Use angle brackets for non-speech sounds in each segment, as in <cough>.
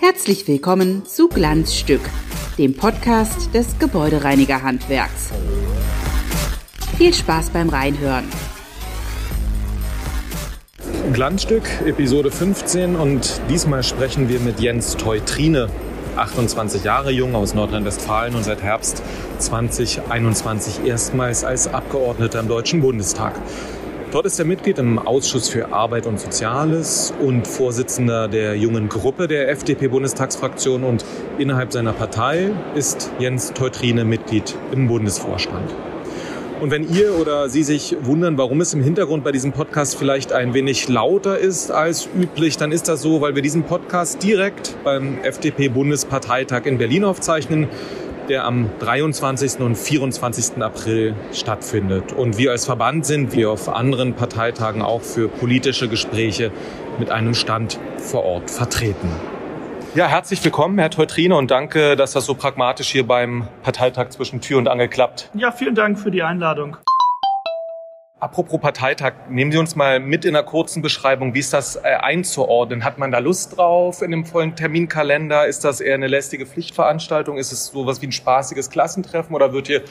Herzlich willkommen zu Glanzstück, dem Podcast des Gebäudereinigerhandwerks. Viel Spaß beim Reinhören. Glanzstück, Episode 15 und diesmal sprechen wir mit Jens Teutrine, 28 Jahre jung aus Nordrhein-Westfalen und seit Herbst 2021 erstmals als Abgeordneter im Deutschen Bundestag. Dort ist er Mitglied im Ausschuss für Arbeit und Soziales und Vorsitzender der jungen Gruppe der FDP-Bundestagsfraktion und innerhalb seiner Partei ist Jens Teutrine Mitglied im Bundesvorstand. Und wenn ihr oder Sie sich wundern, warum es im Hintergrund bei diesem Podcast vielleicht ein wenig lauter ist als üblich, dann ist das so, weil wir diesen Podcast direkt beim FDP-Bundesparteitag in Berlin aufzeichnen, der am 23. und 24. April stattfindet. Und wir als Verband sind wie auf anderen Parteitagen auch für politische Gespräche mit einem Stand vor Ort vertreten. Ja, herzlich willkommen, Herr Teutrine, und danke, dass das so pragmatisch hier beim Parteitag zwischen Tür und Angel klappt. Ja, vielen Dank für die Einladung. Apropos Parteitag, nehmen Sie uns mal mit in einer kurzen Beschreibung. Wie ist das äh, einzuordnen? Hat man da Lust drauf in dem vollen Terminkalender? Ist das eher eine lästige Pflichtveranstaltung? Ist es sowas wie ein spaßiges Klassentreffen oder wird hier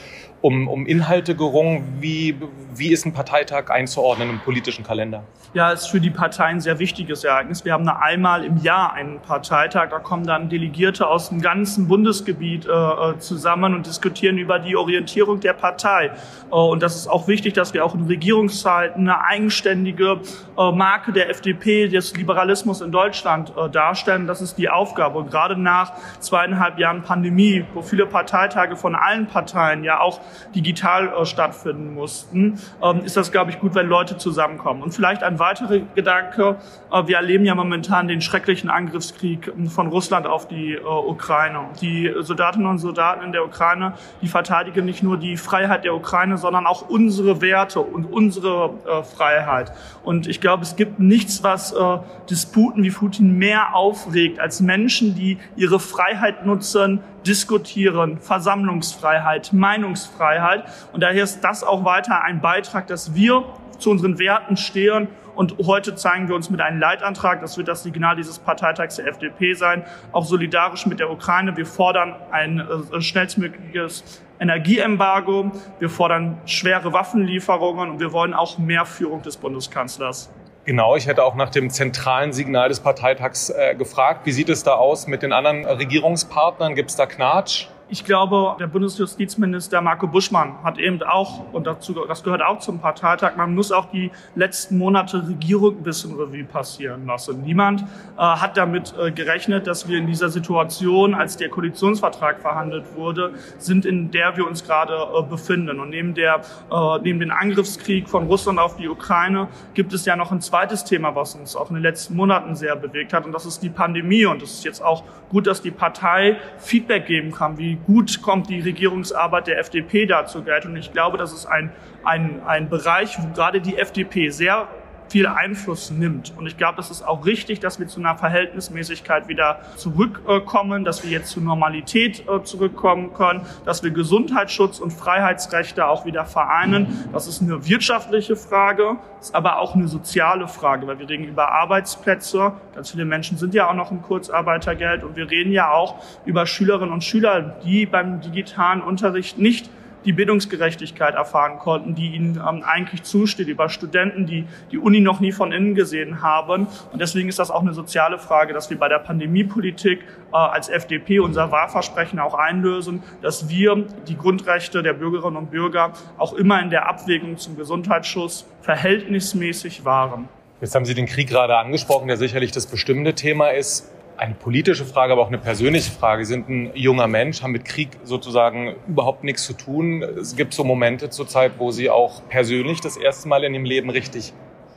um, um Inhalte gerungen? Wie, wie ist ein Parteitag einzuordnen im politischen Kalender? Ja, es ist für die Partei ein sehr wichtiges Ereignis. Wir haben einmal im Jahr einen Parteitag. Da kommen dann Delegierte aus dem ganzen Bundesgebiet äh, äh zusammen und diskutieren über die Orientierung der Partei. Äh, und das ist auch wichtig, dass wir auch in Regierungszeiten eine eigenständige äh, Marke der FDP, des Liberalismus in Deutschland äh, darstellen. Das ist die Aufgabe. Gerade nach zweieinhalb Jahren Pandemie, wo viele Parteitage von allen Parteien ja auch digital äh, stattfinden mussten, ähm, ist das, glaube ich, gut, wenn Leute zusammenkommen. Und vielleicht ein weiterer Gedanke. wir erleben ja momentan den schrecklichen Angriffskrieg von Russland auf die Ukraine. Die Soldatinnen und Soldaten in der Ukraine, die verteidigen nicht nur die Freiheit der Ukraine, sondern auch unsere Werte und unsere äh, Freiheit. Und ich glaube, es gibt nichts, was äh, Disputen wie Putin mehr aufregt als Menschen, die ihre Freiheit nutzen, diskutieren, Versammlungsfreiheit, Meinungsfreiheit. Und daher ist das auch weiter ein Beitrag, dass wir zu unseren Werten stehen und heute zeigen wir uns mit einem Leitantrag, das wird das Signal dieses Parteitags der FDP sein, auch solidarisch mit der Ukraine. Wir fordern ein äh, schnellstmögliches Energieembargo, wir fordern schwere Waffenlieferungen und wir wollen auch mehr Führung des Bundeskanzlers. Genau, ich hätte auch nach dem zentralen Signal des Parteitags äh, gefragt. Wie sieht es da aus mit den anderen Regierungspartnern? Gibt es da Knatsch? Ich glaube, der Bundesjustizminister Marco Buschmann hat eben auch, und dazu, das gehört auch zum Parteitag, man muss auch die letzten Monate Regierung ein bisschen Revue passieren lassen. Niemand äh, hat damit äh, gerechnet, dass wir in dieser Situation, als der Koalitionsvertrag verhandelt wurde, sind, in der wir uns gerade äh, befinden. Und neben, der, äh, neben dem Angriffskrieg von Russland auf die Ukraine gibt es ja noch ein zweites Thema, was uns auch in den letzten Monaten sehr bewegt hat. Und das ist die Pandemie. Und es ist jetzt auch gut, dass die Partei Feedback geben kann, wie gut kommt die Regierungsarbeit der FDP dazu Geld. Und ich glaube, das ist ein, ein, ein Bereich, wo gerade die FDP sehr viel Einfluss nimmt. Und ich glaube, das ist auch richtig, dass wir zu einer Verhältnismäßigkeit wieder zurückkommen, dass wir jetzt zur Normalität äh, zurückkommen können, dass wir Gesundheitsschutz und Freiheitsrechte auch wieder vereinen. Das ist eine wirtschaftliche Frage, ist aber auch eine soziale Frage, weil wir reden über Arbeitsplätze. Ganz viele Menschen sind ja auch noch im Kurzarbeitergeld und wir reden ja auch über Schülerinnen und Schüler, die beim digitalen Unterricht nicht die Bildungsgerechtigkeit erfahren konnten, die ihnen ähm, eigentlich zusteht, über Studenten, die die Uni noch nie von innen gesehen haben. Und deswegen ist das auch eine soziale Frage, dass wir bei der Pandemiepolitik äh, als FDP unser Wahlversprechen auch einlösen, dass wir die Grundrechte der Bürgerinnen und Bürger auch immer in der Abwägung zum Gesundheitsschutz verhältnismäßig wahren. Jetzt haben Sie den Krieg gerade angesprochen, der sicherlich das bestimmende Thema ist eine politische Frage, aber auch eine persönliche Frage. Sie sind ein junger Mensch, haben mit Krieg sozusagen überhaupt nichts zu tun. Es gibt so Momente zurzeit, wo Sie auch persönlich das erste Mal in Ihrem Leben richtig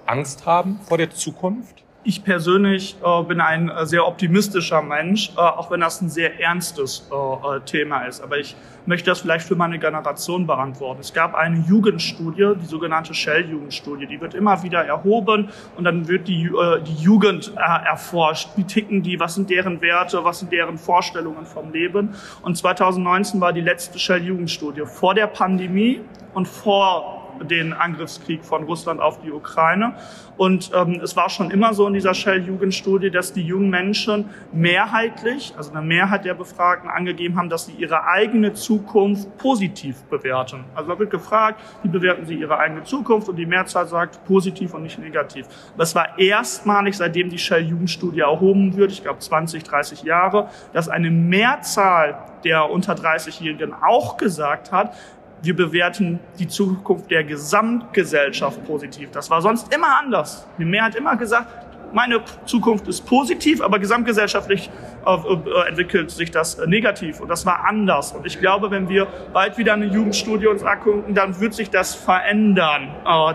Angst haben vor der Zukunft? Ich persönlich äh, bin ein äh, sehr optimistischer Mensch, äh, auch wenn das ein sehr ernstes äh, äh, Thema ist. Aber ich möchte das vielleicht für meine Generation beantworten. Es gab eine Jugendstudie, die sogenannte Shell-Jugendstudie, die wird immer wieder erhoben und dann wird die, die Jugend erforscht. Wie ticken die? Was sind deren Werte? Was sind deren Vorstellungen vom Leben? Und 2019 war die letzte Shell-Jugendstudie vor der Pandemie und vor den Angriffskrieg von Russland auf die Ukraine. Und ähm, es war schon immer so in dieser Shell-Jugendstudie, dass die jungen Menschen mehrheitlich, also eine Mehrheit der Befragten angegeben haben, dass sie ihre eigene Zukunft positiv bewerten. Also da wird gefragt, wie bewerten sie ihre eigene Zukunft und die Mehrzahl sagt positiv und nicht negativ. Das war erstmalig, seitdem die Shell-Jugendstudie erhoben wird, ich glaube 20, 30 Jahre, dass eine Mehrzahl der unter 30-Jährigen auch gesagt hat, wir bewerten die Zukunft der Gesamtgesellschaft positiv. Das war sonst immer anders. Die Mehrheit hat immer gesagt, meine Zukunft ist positiv, aber gesamtgesellschaftlich äh, äh, entwickelt sich das äh, negativ. Und das war anders. Und ich glaube, wenn wir bald wieder eine Jugendstudie uns angucken, dann wird sich das verändern.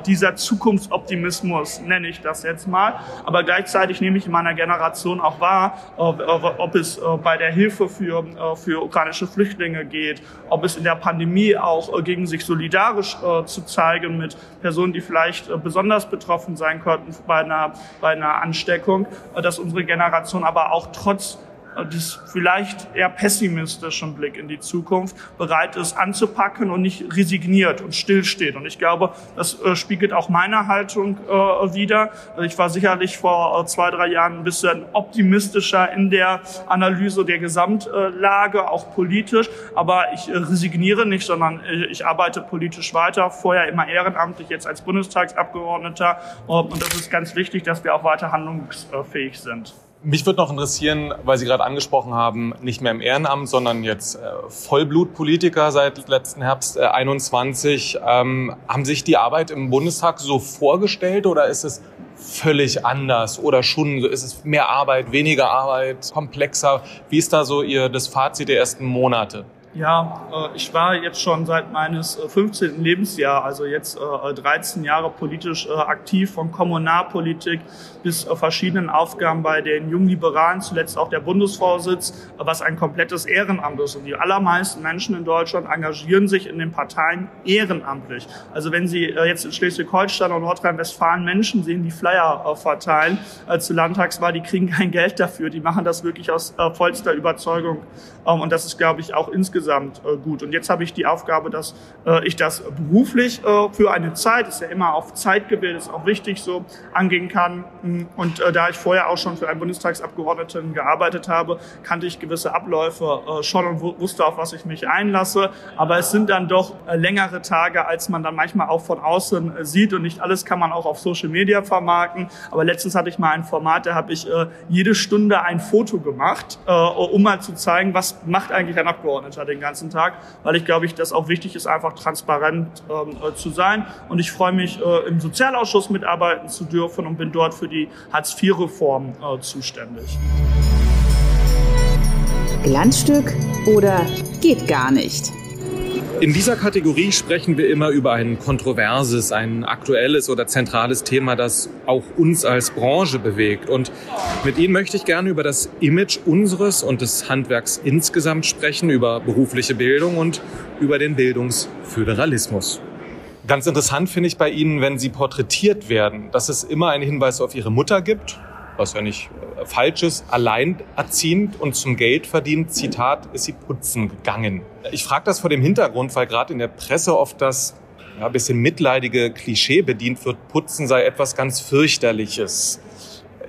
Dieser Zukunftsoptimismus nenne ich das jetzt mal. Aber gleichzeitig nehme ich in meiner Generation auch wahr, ob es bei der Hilfe für, für ukrainische Flüchtlinge geht, ob es in der Pandemie auch gegen sich solidarisch zu zeigen mit Personen, die vielleicht besonders betroffen sein könnten bei einer, bei einer Ansteckung, dass unsere Generation aber auch trotz des vielleicht eher pessimistischen Blick in die Zukunft bereit ist anzupacken und nicht resigniert und stillsteht. Und ich glaube, das äh, spiegelt auch meine Haltung äh, wider. Ich war sicherlich vor äh, zwei, drei Jahren ein bisschen optimistischer in der Analyse der Gesamtlage, auch politisch. Aber ich resigniere nicht, sondern ich arbeite politisch weiter. Vorher immer ehrenamtlich, jetzt als Bundestagsabgeordneter. Und das ist ganz wichtig, dass wir auch weiter handlungsfähig sind. Mich würde noch interessieren, weil Sie gerade angesprochen haben, nicht mehr im Ehrenamt, sondern jetzt äh, Vollblutpolitiker seit letzten Herbst äh, 21. Ähm, haben sich die Arbeit im Bundestag so vorgestellt oder ist es völlig anders oder schon ist es mehr Arbeit, weniger Arbeit, komplexer? Wie ist da so Ihr das Fazit der ersten Monate? Ja, äh, ich war jetzt schon seit meines 15. Äh, Lebensjahr, also jetzt 13 äh, Jahre politisch aktiv, von Kommunalpolitik bis verschiedenen Aufgaben bei den Jungen Liberalen, zuletzt auch der Bundesvorsitz, was ein komplettes Ehrenamt ist. Und die allermeisten Menschen in Deutschland engagieren sich in den Parteien ehrenamtlich. Also wenn Sie jetzt in Schleswig-Holstein und Nordrhein-Westfalen Menschen sehen, die Flyer verteilen zur Landtagswahl, die kriegen kein Geld dafür. Die machen das wirklich aus vollster Überzeugung. Ähm, und das ist, glaube ich, auch insgesamt insgesamt äh, gut. Und jetzt habe ich die Aufgabe, dass äh, ich das beruflich äh, für eine Zeit, ist ja immer auf Zeit gewählt, ist auch wichtig so, angehen kann. Und äh, da ich vorher auch schon für einen Bundestagsabgeordneten gearbeitet habe, kannte ich gewisse Abläufe äh, schon und wusste, auf was ich mich einlasse. Aber es sind dann doch äh, längere Tage, als man dann manchmal auch von außen äh, sieht. Und nicht alles kann man auch auf Social Media vermarkten. Aber letztens hatte ich mal ein Format, da habe ich äh, jede Stunde ein Foto gemacht, äh, um mal zu zeigen, was macht eigentlich ein Abgeordneter den ganzen Tag, weil ich glaube, ich, dass auch wichtig ist, einfach transparent ähm, äh, zu sein. Und ich freue mich, äh, im Sozialausschuss mitarbeiten zu dürfen und bin dort für die Hartz-IV-Reform äh, zuständig. Glanzstück oder geht gar nicht? In dieser Kategorie sprechen wir immer über ein kontroverses, ein aktuelles oder zentrales Thema, das auch uns als Branche bewegt. Und mit Ihnen möchte ich gerne über das Image unseres und des Handwerks insgesamt sprechen, über berufliche Bildung und über den Bildungsföderalismus. Ganz interessant finde ich bei Ihnen, wenn Sie porträtiert werden, dass es immer einen Hinweis auf Ihre Mutter gibt was ja nicht äh, falsch ist, alleinerziehend und zum Geld verdient, Zitat, ist sie putzen gegangen. Ich frage das vor dem Hintergrund, weil gerade in der Presse oft das ja, bisschen mitleidige Klischee bedient wird, Putzen sei etwas ganz fürchterliches.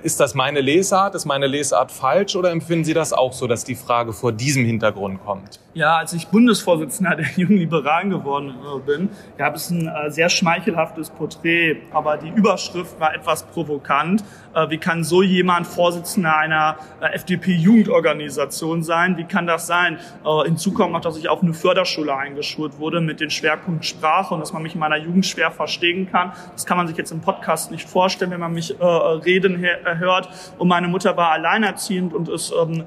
Ist das meine Lesart? Ist meine Lesart falsch oder empfinden Sie das auch so, dass die Frage vor diesem Hintergrund kommt? Ja, als ich Bundesvorsitzender der <laughs> Jungen Liberalen geworden äh, bin, gab es ein äh, sehr schmeichelhaftes Porträt, aber die Überschrift war etwas provokant. Äh, wie kann so jemand Vorsitzender einer FDP-Jugendorganisation sein? Wie kann das sein? Hinzu kommt noch, dass ich auf eine Förderschule eingeschult wurde mit dem Schwerpunkt Sprache und dass man mich in meiner Jugend schwer verstehen kann. Das kann man sich jetzt im Podcast nicht vorstellen, wenn man mich reden hört. Und meine Mutter war alleinerziehend und ist ähm,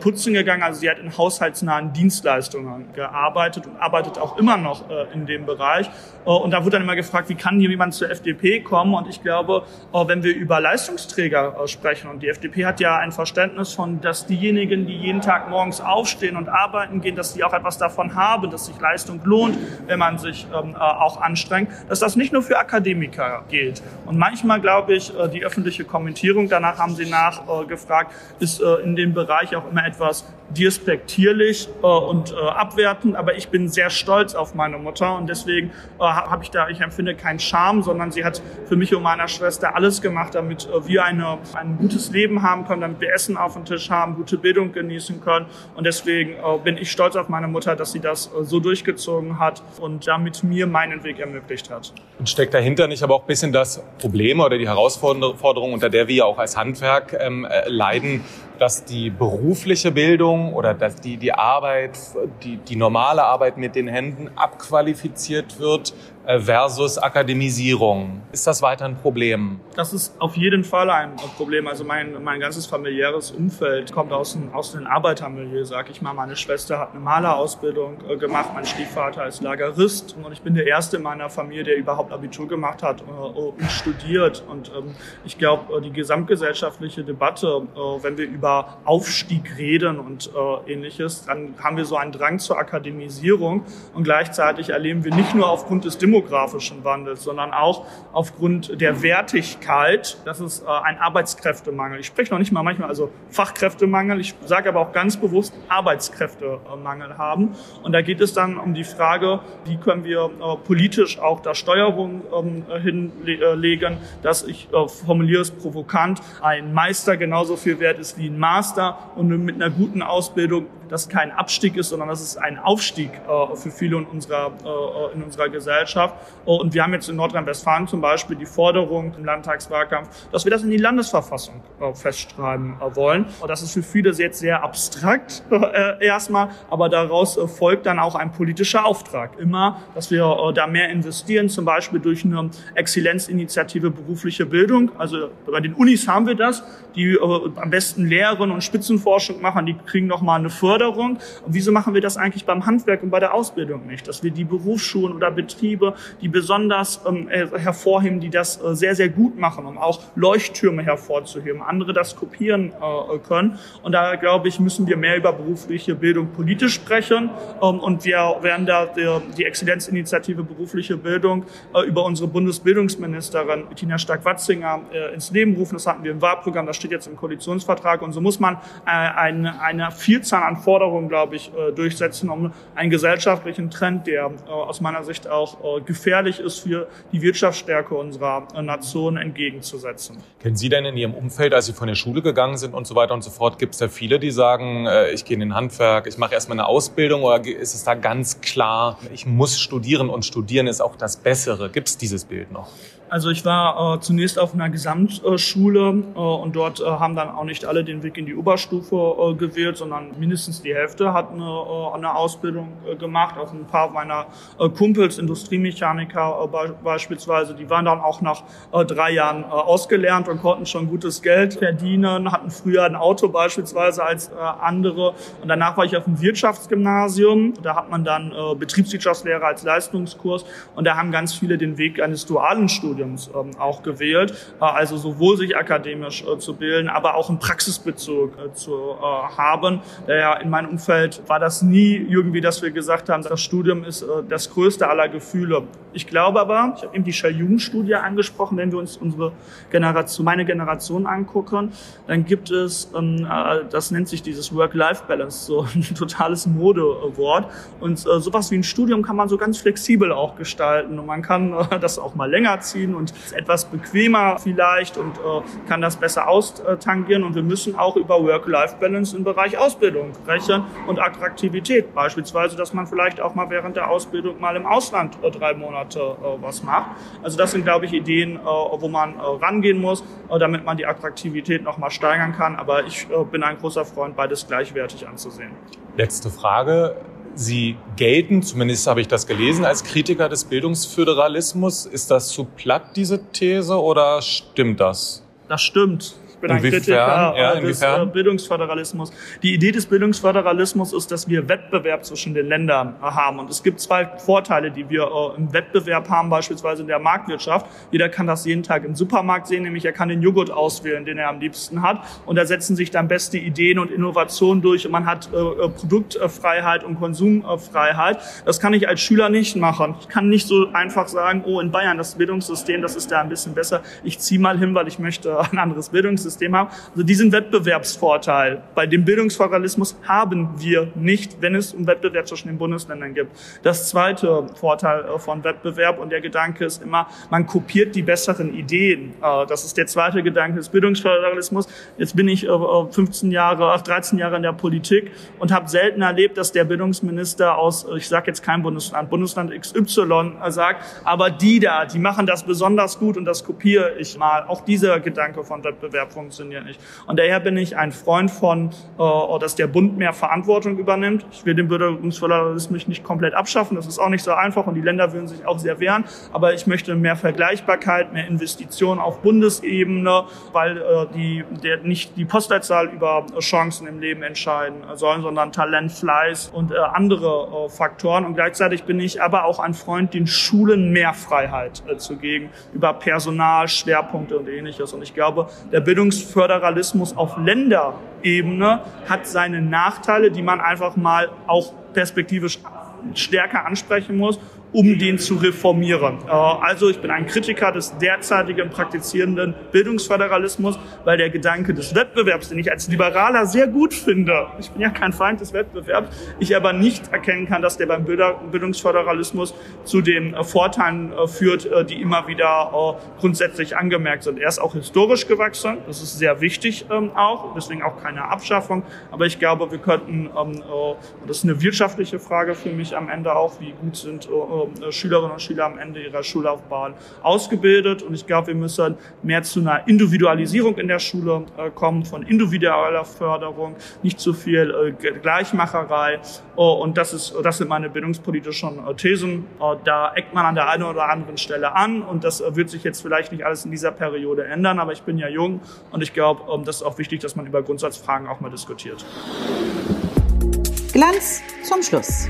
putzen gegangen. Also sie hat in haushaltsnahen Dienst Dienstleistungen gearbeitet und arbeitet auch immer noch äh, in dem Bereich. Äh, und da wurde dann immer gefragt, wie kann hier jemand zur FDP kommen? Und ich glaube, äh, wenn wir über Leistungsträger sprechen, und die FDP hat ja ein Verständnis von, dass diejenigen, die jeden Tag morgens aufstehen und arbeiten gehen, dass die auch etwas davon haben, dass sich Leistung lohnt, wenn man sich ähm, auch anstrengt, dass das nicht nur für Akademiker gilt. Und manchmal glaube ich, die öffentliche Kommentierung, danach haben Sie nachgefragt, ist in dem Bereich auch immer etwas despektierlich äh, und äh, abwertend, aber ich bin sehr stolz auf meine Mutter und deswegen äh, habe ich da, ich empfinde keinen Charme, sondern sie hat für mich und meine Schwester alles gemacht, damit äh, wir eine, ein gutes Leben haben können, damit wir Essen auf dem Tisch haben, gute Bildung genießen können und deswegen äh, bin ich stolz auf meine Mutter, dass sie das äh, so durchgezogen hat und damit mir meinen Weg ermöglicht hat. Und steckt dahinter nicht aber auch ein bisschen das Problem oder die Herausforderung, unter der wir ja auch als Handwerk ähm, äh, leiden, dass die berufliche Bildung oder dass die, die Arbeit, die, die normale Arbeit mit den Händen abqualifiziert wird versus Akademisierung. Ist das weiter ein Problem? Das ist auf jeden Fall ein Problem. Also mein, mein ganzes familiäres Umfeld kommt aus, dem, aus dem Arbeitermilieu, sag ich mal. Meine Schwester hat eine Malerausbildung äh, gemacht, mein Stiefvater ist Lagerist und ich bin der Erste in meiner Familie, der überhaupt Abitur gemacht hat äh, und studiert. Und ähm, ich glaube, die gesamtgesellschaftliche Debatte, wenn wir über Aufstieg reden und ähnliches, dann haben wir so einen Drang zur Akademisierung und gleichzeitig erleben wir nicht nur aufgrund des Demokratischen demografischen Wandels, sondern auch aufgrund der Wertigkeit. Das ist äh, ein Arbeitskräftemangel. Ich spreche noch nicht mal manchmal also Fachkräftemangel. Ich sage aber auch ganz bewusst Arbeitskräftemangel haben. Und da geht es dann um die Frage, wie können wir äh, politisch auch da Steuerung ähm, hinlegen, dass ich äh, formuliere es provokant, ein Meister genauso viel wert ist wie ein Master und mit einer guten Ausbildung das kein Abstieg ist, sondern das ist ein Aufstieg äh, für viele in unserer, äh, in unserer Gesellschaft. Und wir haben jetzt in Nordrhein-Westfalen zum Beispiel die Forderung im Landtagswahlkampf, dass wir das in die Landesverfassung äh, festschreiben äh, wollen. Und das ist für viele jetzt sehr abstrakt <laughs> äh, erstmal, aber daraus folgt dann auch ein politischer Auftrag. Immer, dass wir da mehr investieren, zum Beispiel durch eine Exzellenzinitiative berufliche Bildung. Also bei den Unis haben wir das, die am besten Lehren und Spitzenforschung machen, die kriegen nochmal eine Förderung. Und wieso machen wir das eigentlich beim Handwerk und bei der Ausbildung nicht? Dass wir die Berufsschulen oder Betriebe, die besonders ähm, äh, hervorheben, die das äh, sehr, sehr gut machen, um auch Leuchttürme hervorzuheben, andere das kopieren äh, können. Und da, glaube ich, müssen wir mehr über berufliche Bildung politisch sprechen. Ähm, und wir werden da die, die Exzellenzinitiative berufliche Bildung äh, über unsere Bundesbildungsministerin Tina Stark-Watzinger äh, ins Leben rufen. Das hatten wir im Wahlprogramm, das steht jetzt im Koalitionsvertrag. Und so muss man äh, eine, eine Vielzahl an Forderungen, glaube ich, durchsetzen, um einen gesellschaftlichen Trend, der aus meiner Sicht auch gefährlich ist für die Wirtschaftsstärke unserer Nation entgegenzusetzen. Kennen Sie denn in Ihrem Umfeld, als Sie von der Schule gegangen sind und so weiter und so fort, gibt es da viele, die sagen, ich gehe in den Handwerk, ich mache erstmal eine Ausbildung oder ist es da ganz klar, ich muss studieren und studieren ist auch das Bessere? Gibt es dieses Bild noch? Also ich war äh, zunächst auf einer Gesamtschule äh, und dort äh, haben dann auch nicht alle den Weg in die Oberstufe äh, gewählt, sondern mindestens die Hälfte hat eine, äh, eine Ausbildung äh, gemacht. Auch ein paar meiner Kumpels, Industriemechaniker be beispielsweise, die waren dann auch nach drei Jahren ausgelernt und konnten schon gutes Geld verdienen, hatten früher ein Auto beispielsweise als andere. Und danach war ich auf dem Wirtschaftsgymnasium. Da hat man dann Betriebswirtschaftslehre als Leistungskurs und da haben ganz viele den Weg eines dualen Studiums Studiums ähm, auch gewählt. Äh, also sowohl sich akademisch äh, zu bilden, aber auch einen Praxisbezug äh, zu haben. Daher in meinem Umfeld war das nie irgendwie, dass wir gesagt haben, das Studium ist das größte aller Gefühle. Ich glaube aber, ich habe eben die Shell-Jugendstudie angesprochen, wenn wir uns unsere Generation, meine Generation angucken, dann gibt es, ähm, äh, das nennt sich dieses Work-Life-Balance, so ein <laughs> totales Modewort. Und sowas wie ein Studium kann man so ganz flexibel auch gestalten und man kann das auch mal länger ziehen ziehen und ist etwas bequemer vielleicht und äh, kann das besser austangieren. Und wir müssen auch über Work-Life-Balance im Bereich Ausbildung sprechen und Attraktivität. Beispielsweise, dass man vielleicht auch mal während der Ausbildung mal im Ausland äh, drei Monate äh, was macht. Also das sind, glaube ich, Ideen, äh, wo man äh, rangehen muss, äh, damit man die Attraktivität noch mal steigern kann. Aber ich bin ein großer Freund, beides gleichwertig anzusehen. Letzte Frage. Sie gelten, zumindest habe ich das gelesen, als Kritiker des Bildungsföderalismus. Ist das zu platt, diese These, oder stimmt das? Das stimmt. Ich bin ein Kritiker ja, des äh, Bildungsföderalismus. Die Idee des Bildungsföderalismus ist, dass wir Wettbewerb zwischen den Ländern äh, haben. Und es gibt zwei Vorteile, die wir äh, im Wettbewerb haben, beispielsweise in der Marktwirtschaft. Jeder kann das jeden Tag im Supermarkt sehen, nämlich er kann den Joghurt auswählen, den er am liebsten hat. Und da setzen sich dann beste Ideen und Innovationen durch. Und man hat Produktfreiheit und Konsumfreiheit. Das kann ich als Schüler nicht machen. Ich kann nicht so einfach sagen, oh, in Bayern das Bildungssystem, das ist da ein bisschen besser. Ich ziehe mal hin, weil ich möchte ein anderes Bildungssystem Bildungssystem haben. Also diesen Wettbewerbsvorteil bei dem Bildungsföderalismus haben wir nicht, wenn es um Wettbewerb zwischen den Bundesländern gibt. Das zweite Vorteil äh, von Wettbewerb und der Gedanke ist immer, man kopiert die besseren Ideen. Äh, das ist der zweite Gedanke des Bildungsföderalismus. Jetzt bin ich 15 Jahre, 13 Jahre in der Politik und habe selten erlebt, dass der Bildungsminister aus, ich sage jetzt kein Bundesland, Bundesland XY sagt, aber die da, die machen das besonders gut und das kopiere ich mal. Auch dieser Gedanke von Wettbewerb funktioniert nicht. Und daher bin ich ein Freund von, äh, dass der Bund mehr Verantwortung übernimmt. Ich will den Bildungsföderalismus nicht komplett abschaffen. Das ist auch nicht so einfach und die Länder würden sich auch sehr wehren. Aber ich möchte mehr Vergleichbarkeit, mehr Investitionen auf Bundesebene, weil äh, die, der, nicht die Postleitzahl über Chancen im Leben entscheiden sollen, sondern Talent, Fleiß und äh, andere äh, Faktoren. Und gleichzeitig bin ich aber auch ein Freund, den Schulen mehr Freiheit äh, zu geben über Personal, Schwerpunkte und ähnliches. Und ich glaube, der Bildungsföderalismus auf Länderebene hat seine Nachteile, die man einfach mal auch perspektivisch stärker ansprechen muss um den zu reformieren. Äh, also ich bin ein Kritiker des derzeitigen praktizierenden Bildungsföderalismus, weil der Gedanke des Wettbewerbs, den ich als Liberaler sehr gut finde, ich bin ja kein Feind des Wettbewerbs, ich aber nicht erkennen kann, dass der beim Bildungsföderalismus zu den äh, Vorteilen äh, führt, die immer wieder grundsätzlich angemerkt sind. Er ist auch historisch gewachsen, das ist sehr wichtig ähm, auch, deswegen auch keine Abschaffung, aber ich glaube, wir könnten, ähm, das ist eine wirtschaftliche Frage für mich am Ende auch, wie gut sind Schülerinnen und Schüler am Ende ihrer Schullaufbahn ausgebildet. Und ich glaube, wir müssen mehr zu einer Individualisierung in der Schule äh, kommen, von individueller Förderung, nicht zu viel äh, Gleichmacherei. und das ist, das sind meine bildungspolitischen Thesen. da eckt man an der einen oder anderen Stelle an und das wird sich jetzt vielleicht nicht alles in dieser Periode ändern, aber ich bin ja jung und ich glaube, ähm, das ist auch wichtig, dass man über Grundsatzfragen auch mal diskutiert. Glanz zum Schluss.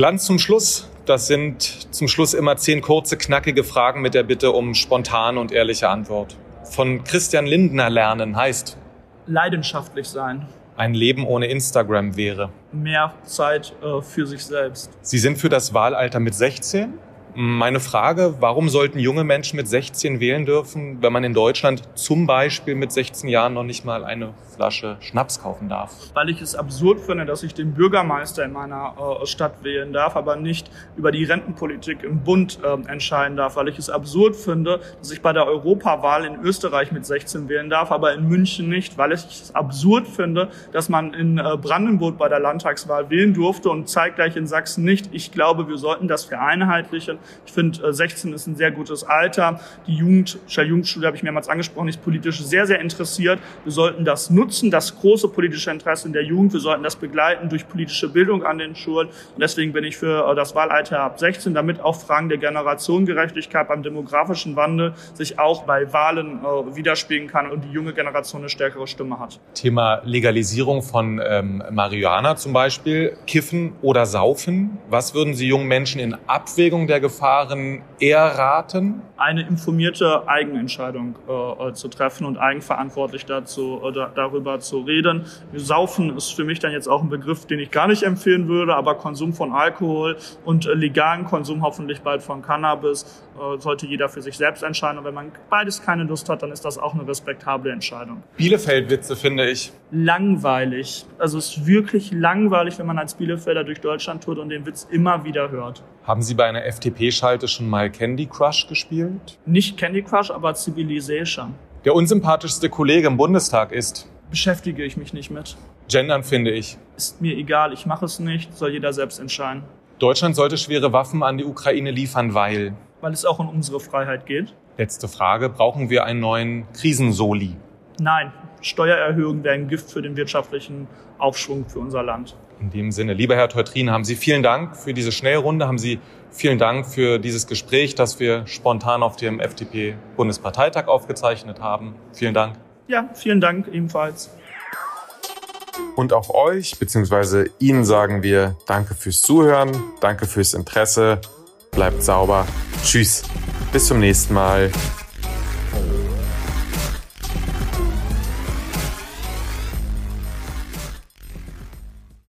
Glanz zum Schluss. Das sind zum Schluss immer zehn kurze, knackige Fragen mit der Bitte um spontane und ehrliche Antwort. Von Christian Lindner lernen heißt leidenschaftlich sein. Ein Leben ohne Instagram wäre. Mehr Zeit äh, für sich selbst. Sie sind für das Wahlalter mit 16? Meine Frage, warum sollten junge Menschen mit 16 wählen dürfen, wenn man in Deutschland zum Beispiel mit 16 Jahren noch nicht mal eine Flasche Schnaps kaufen darf? Weil ich es absurd finde, dass ich den Bürgermeister in meiner äh, Stadt wählen darf, aber nicht über die Rentenpolitik im Bund äh, entscheiden darf. Weil ich es absurd finde, dass ich bei der Europawahl in Österreich mit 16 wählen darf, aber in München nicht. Weil ich es absurd finde, dass man in äh, Brandenburg bei der Landtagswahl wählen durfte und zeitgleich in Sachsen nicht. Ich glaube, wir sollten das vereinheitlichen. Ich finde, 16 äh, ist ein sehr gutes Alter. Die Jugend, Jugendschule habe ich mehrmals angesprochen, ist politisch sehr, sehr interessiert. Wir sollten das nutzen, das große politische Interesse in der Jugend. Wir sollten das begleiten durch politische Bildung an den Schulen. Und deswegen bin ich für äh, das Wahlalter ab 16, damit auch Fragen der Generationengerechtigkeit beim demografischen Wandel sich auch bei Wahlen äh, widerspiegeln kann und die junge Generation eine stärkere Stimme hat. Thema Legalisierung von ähm, Marihuana zum Beispiel, Kiffen oder Saufen. Was würden Sie jungen Menschen in Abwägung der Gefahren eher raten? Eine informierte Eigenentscheidung äh, äh, zu treffen und eigenverantwortlich dazu, äh, da, darüber zu reden. Saufen ist für mich dann jetzt auch ein Begriff, den ich gar nicht empfehlen würde, aber Konsum von Alkohol und äh, legalen Konsum hoffentlich bald von Cannabis äh, sollte jeder für sich selbst entscheiden. Und wenn man beides keine Lust hat, dann ist das auch eine respektable Entscheidung. Bielefeld-Witze finde ich. Langweilig. Also es ist wirklich langweilig, wenn man als Bielefelder durch Deutschland tut und den Witz immer wieder hört. Haben Sie bei einer FDP-Schalte schon mal Candy Crush gespielt? Nicht Candy Crush, aber Civilization. Der unsympathischste Kollege im Bundestag ist? Beschäftige ich mich nicht mit. Gendern finde ich. Ist mir egal, ich mache es nicht, soll jeder selbst entscheiden. Deutschland sollte schwere Waffen an die Ukraine liefern, weil? Weil es auch um unsere Freiheit geht. Letzte Frage, brauchen wir einen neuen Krisensoli? Nein, Steuererhöhungen wären Gift für den wirtschaftlichen Aufschwung für unser Land. In dem Sinne, lieber Herr Teutrin, haben Sie vielen Dank für diese Schnellrunde, haben Sie vielen Dank für dieses Gespräch, das wir spontan auf dem FDP-Bundesparteitag aufgezeichnet haben. Vielen Dank. Ja, vielen Dank ebenfalls. Und auch euch bzw. Ihnen sagen wir Danke fürs Zuhören, danke fürs Interesse, bleibt sauber. Tschüss, bis zum nächsten Mal.